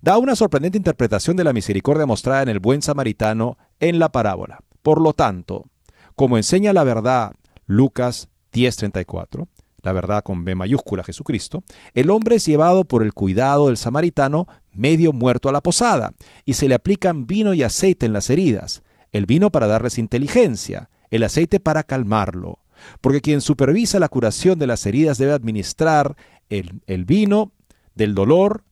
Da una sorprendente interpretación de la misericordia mostrada en el buen samaritano en la parábola. Por lo tanto, como enseña la verdad Lucas 10:34, la verdad con B mayúscula Jesucristo, el hombre es llevado por el cuidado del samaritano medio muerto a la posada, y se le aplican vino y aceite en las heridas, el vino para darles inteligencia, el aceite para calmarlo, porque quien supervisa la curación de las heridas debe administrar el, vino del dolor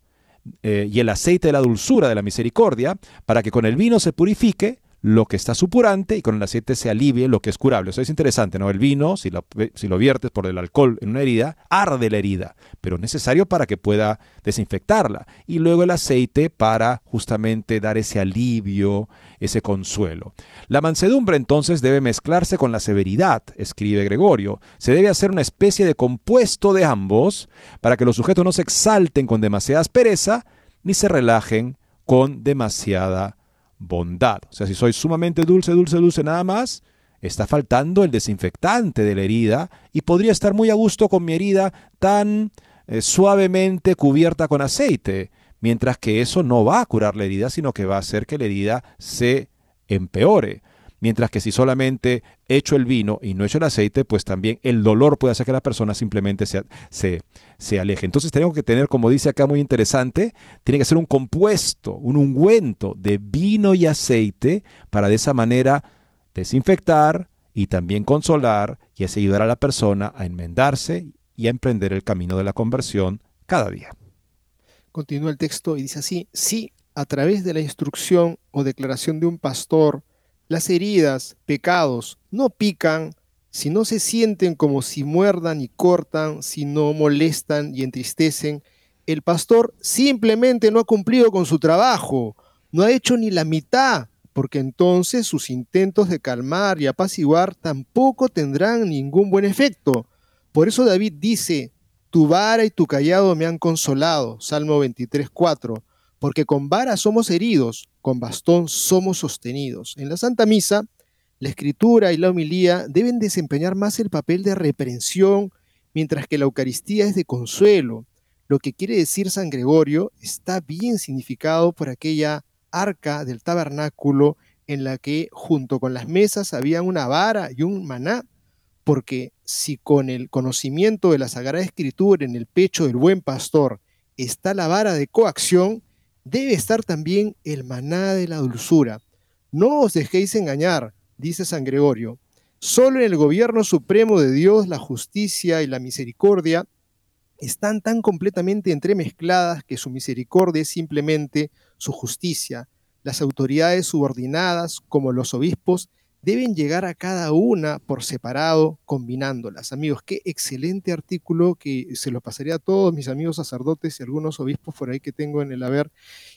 eh, y el aceite de la dulzura de la misericordia, para que con el vino se purifique lo que está supurante y con el aceite se alivie lo que es curable. Eso es interesante, ¿no? El vino, si lo, viertes por el alcohol en una herida, arde la herida, pero es necesario para que pueda desinfectarla. Y luego el aceite para justamente dar ese alivio, ese consuelo. La mansedumbre entonces debe mezclarse con la severidad, escribe Gregorio. Se debe hacer una especie de compuesto de ambos para que los sujetos no se exalten con demasiada aspereza ni se relajen con demasiada bondad. O sea, si soy sumamente dulce, dulce, dulce nada más, está faltando el desinfectante de la herida y podría estar muy a gusto con mi herida tan eh, suavemente cubierta con aceite, mientras que eso no va a curar la herida, sino que va a hacer que la herida se empeore. Mientras que si solamente echo el vino y no echo el aceite, pues también el dolor puede hacer que la persona simplemente se, se, se aleje. Entonces tenemos que tener, como dice acá muy interesante, tiene que ser un compuesto, un ungüento de vino y aceite para de esa manera desinfectar y también consolar y así ayudar a la persona a enmendarse y a emprender el camino de la conversión cada día. Continúa el texto y dice así, si a través de la instrucción o declaración de un pastor, las heridas, pecados, no pican, si no se sienten como si muerdan y cortan, si no molestan y entristecen, el pastor simplemente no ha cumplido con su trabajo, no ha hecho ni la mitad, porque entonces sus intentos de calmar y apaciguar tampoco tendrán ningún buen efecto. Por eso David dice, tu vara y tu callado me han consolado, Salmo 23, 4 porque con vara somos heridos, con bastón somos sostenidos. En la Santa Misa, la escritura y la homilía deben desempeñar más el papel de reprensión, mientras que la Eucaristía es de consuelo. Lo que quiere decir San Gregorio está bien significado por aquella arca del tabernáculo en la que junto con las mesas había una vara y un maná, porque si con el conocimiento de la Sagrada Escritura en el pecho del buen pastor está la vara de coacción, debe estar también el maná de la dulzura. No os dejéis engañar, dice San Gregorio. Solo en el gobierno supremo de Dios la justicia y la misericordia están tan completamente entremezcladas que su misericordia es simplemente su justicia. Las autoridades subordinadas, como los obispos, deben llegar a cada una por separado, combinándolas. Amigos, qué excelente artículo que se lo pasaría a todos mis amigos sacerdotes y algunos obispos por ahí que tengo en el haber,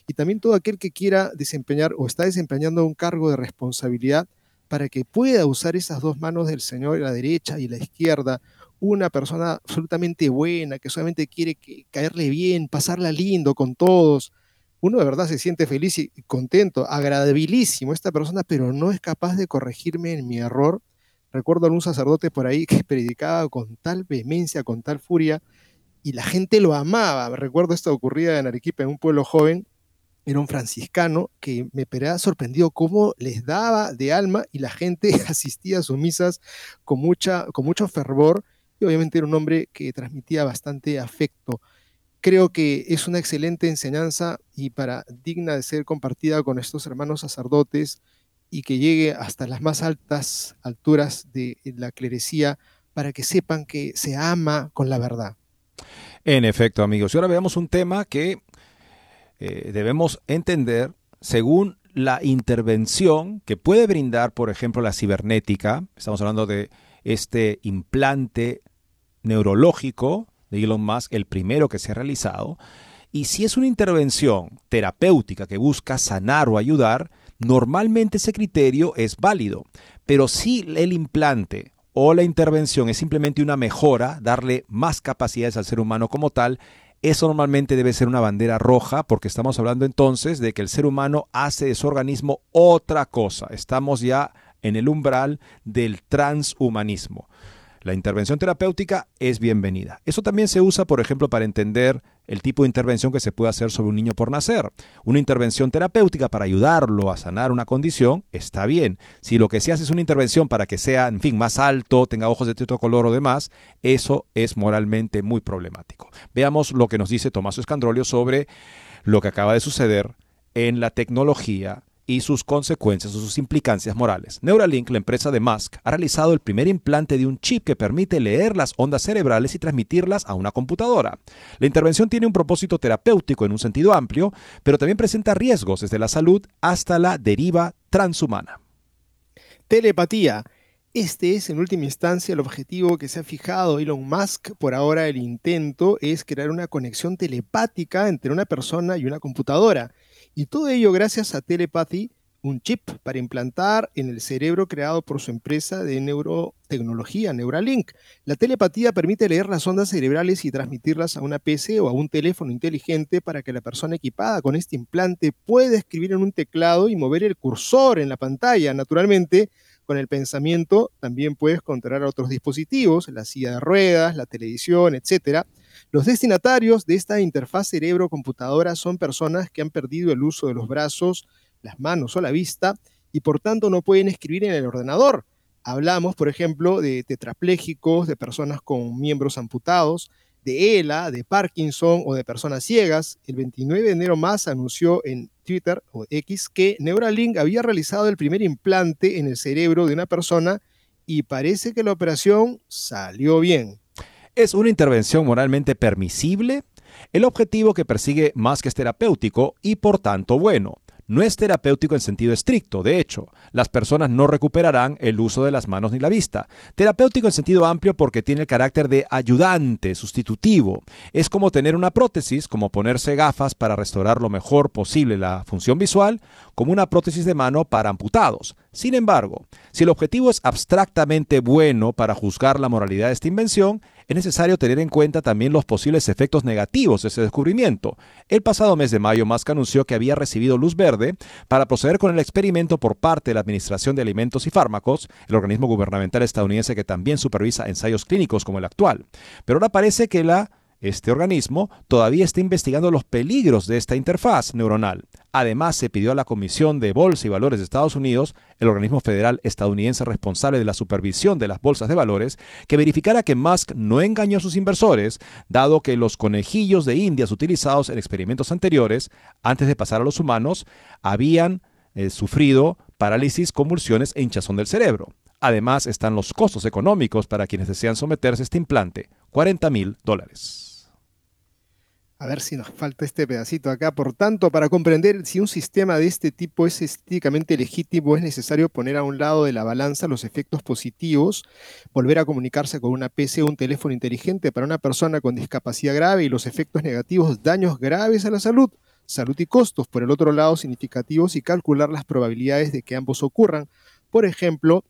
y también todo aquel que quiera desempeñar o está desempeñando un cargo de responsabilidad para que pueda usar esas dos manos del Señor, la derecha y la izquierda, una persona absolutamente buena, que solamente quiere caerle bien, pasarla lindo con todos, uno de verdad se siente feliz y contento, agradabilísimo esta persona, pero no es capaz de corregirme en mi error. Recuerdo a un sacerdote por ahí que predicaba con tal vehemencia, con tal furia, y la gente lo amaba. Recuerdo esto ocurría en Arequipa, en un pueblo joven, era un franciscano que me ha sorprendido cómo les daba de alma y la gente asistía a sus misas con, con mucho fervor y obviamente era un hombre que transmitía bastante afecto creo que es una excelente enseñanza y para digna de ser compartida con estos hermanos sacerdotes y que llegue hasta las más altas alturas de la clerecía para que sepan que se ama con la verdad. En efecto, amigos. Y ahora veamos un tema que eh, debemos entender según la intervención que puede brindar, por ejemplo, la cibernética. Estamos hablando de este implante neurológico de Elon Musk, el primero que se ha realizado. Y si es una intervención terapéutica que busca sanar o ayudar, normalmente ese criterio es válido. Pero si el implante o la intervención es simplemente una mejora, darle más capacidades al ser humano como tal, eso normalmente debe ser una bandera roja porque estamos hablando entonces de que el ser humano hace de su organismo otra cosa. Estamos ya en el umbral del transhumanismo. La intervención terapéutica es bienvenida. Eso también se usa, por ejemplo, para entender el tipo de intervención que se puede hacer sobre un niño por nacer. Una intervención terapéutica para ayudarlo a sanar una condición está bien. Si lo que se hace es una intervención para que sea, en fin, más alto, tenga ojos de otro color o demás, eso es moralmente muy problemático. Veamos lo que nos dice Tomás Escandrolio sobre lo que acaba de suceder en la tecnología y sus consecuencias o sus implicancias morales. Neuralink, la empresa de Musk, ha realizado el primer implante de un chip que permite leer las ondas cerebrales y transmitirlas a una computadora. La intervención tiene un propósito terapéutico en un sentido amplio, pero también presenta riesgos desde la salud hasta la deriva transhumana. Telepatía. Este es en última instancia el objetivo que se ha fijado Elon Musk. Por ahora el intento es crear una conexión telepática entre una persona y una computadora. Y todo ello gracias a Telepathy, un chip para implantar en el cerebro creado por su empresa de neurotecnología, Neuralink. La telepatía permite leer las ondas cerebrales y transmitirlas a una PC o a un teléfono inteligente para que la persona equipada con este implante pueda escribir en un teclado y mover el cursor en la pantalla. Naturalmente, con el pensamiento también puedes controlar otros dispositivos, la silla de ruedas, la televisión, etc. Los destinatarios de esta interfaz cerebro-computadora son personas que han perdido el uso de los brazos, las manos o la vista y por tanto no pueden escribir en el ordenador. Hablamos, por ejemplo, de tetraplégicos, de personas con miembros amputados, de ELA, de Parkinson o de personas ciegas. El 29 de enero más anunció en Twitter o X que Neuralink había realizado el primer implante en el cerebro de una persona y parece que la operación salió bien. ¿Es una intervención moralmente permisible? El objetivo que persigue más que es terapéutico y por tanto bueno. No es terapéutico en sentido estricto, de hecho, las personas no recuperarán el uso de las manos ni la vista. Terapéutico en sentido amplio porque tiene el carácter de ayudante, sustitutivo. Es como tener una prótesis, como ponerse gafas para restaurar lo mejor posible la función visual, como una prótesis de mano para amputados. Sin embargo, si el objetivo es abstractamente bueno para juzgar la moralidad de esta invención, es necesario tener en cuenta también los posibles efectos negativos de ese descubrimiento. El pasado mes de mayo, Musk anunció que había recibido luz verde para proceder con el experimento por parte de la Administración de Alimentos y Fármacos, el organismo gubernamental estadounidense que también supervisa ensayos clínicos como el actual. Pero ahora parece que la este organismo todavía está investigando los peligros de esta interfaz neuronal. Además, se pidió a la Comisión de Bolsa y Valores de Estados Unidos, el organismo federal estadounidense responsable de la supervisión de las bolsas de valores, que verificara que Musk no engañó a sus inversores, dado que los conejillos de indias utilizados en experimentos anteriores, antes de pasar a los humanos, habían eh, sufrido parálisis, convulsiones e hinchazón del cerebro. Además, están los costos económicos para quienes desean someterse a este implante, 40 mil dólares. A ver si nos falta este pedacito acá. Por tanto, para comprender si un sistema de este tipo es estéticamente legítimo, es necesario poner a un lado de la balanza los efectos positivos, volver a comunicarse con una PC o un teléfono inteligente para una persona con discapacidad grave y los efectos negativos, daños graves a la salud, salud y costos, por el otro lado, significativos y calcular las probabilidades de que ambos ocurran. Por ejemplo,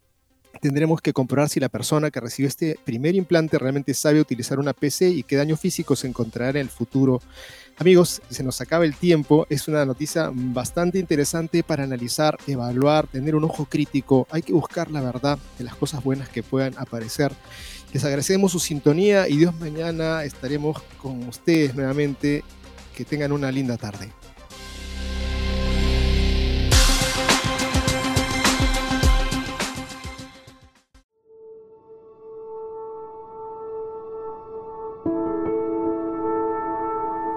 tendremos que comprobar si la persona que recibió este primer implante realmente sabe utilizar una PC y qué daño físico se encontrará en el futuro. Amigos, se nos acaba el tiempo. Es una noticia bastante interesante para analizar, evaluar, tener un ojo crítico. Hay que buscar la verdad de las cosas buenas que puedan aparecer. Les agradecemos su sintonía y Dios mañana estaremos con ustedes nuevamente. Que tengan una linda tarde.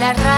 la radio.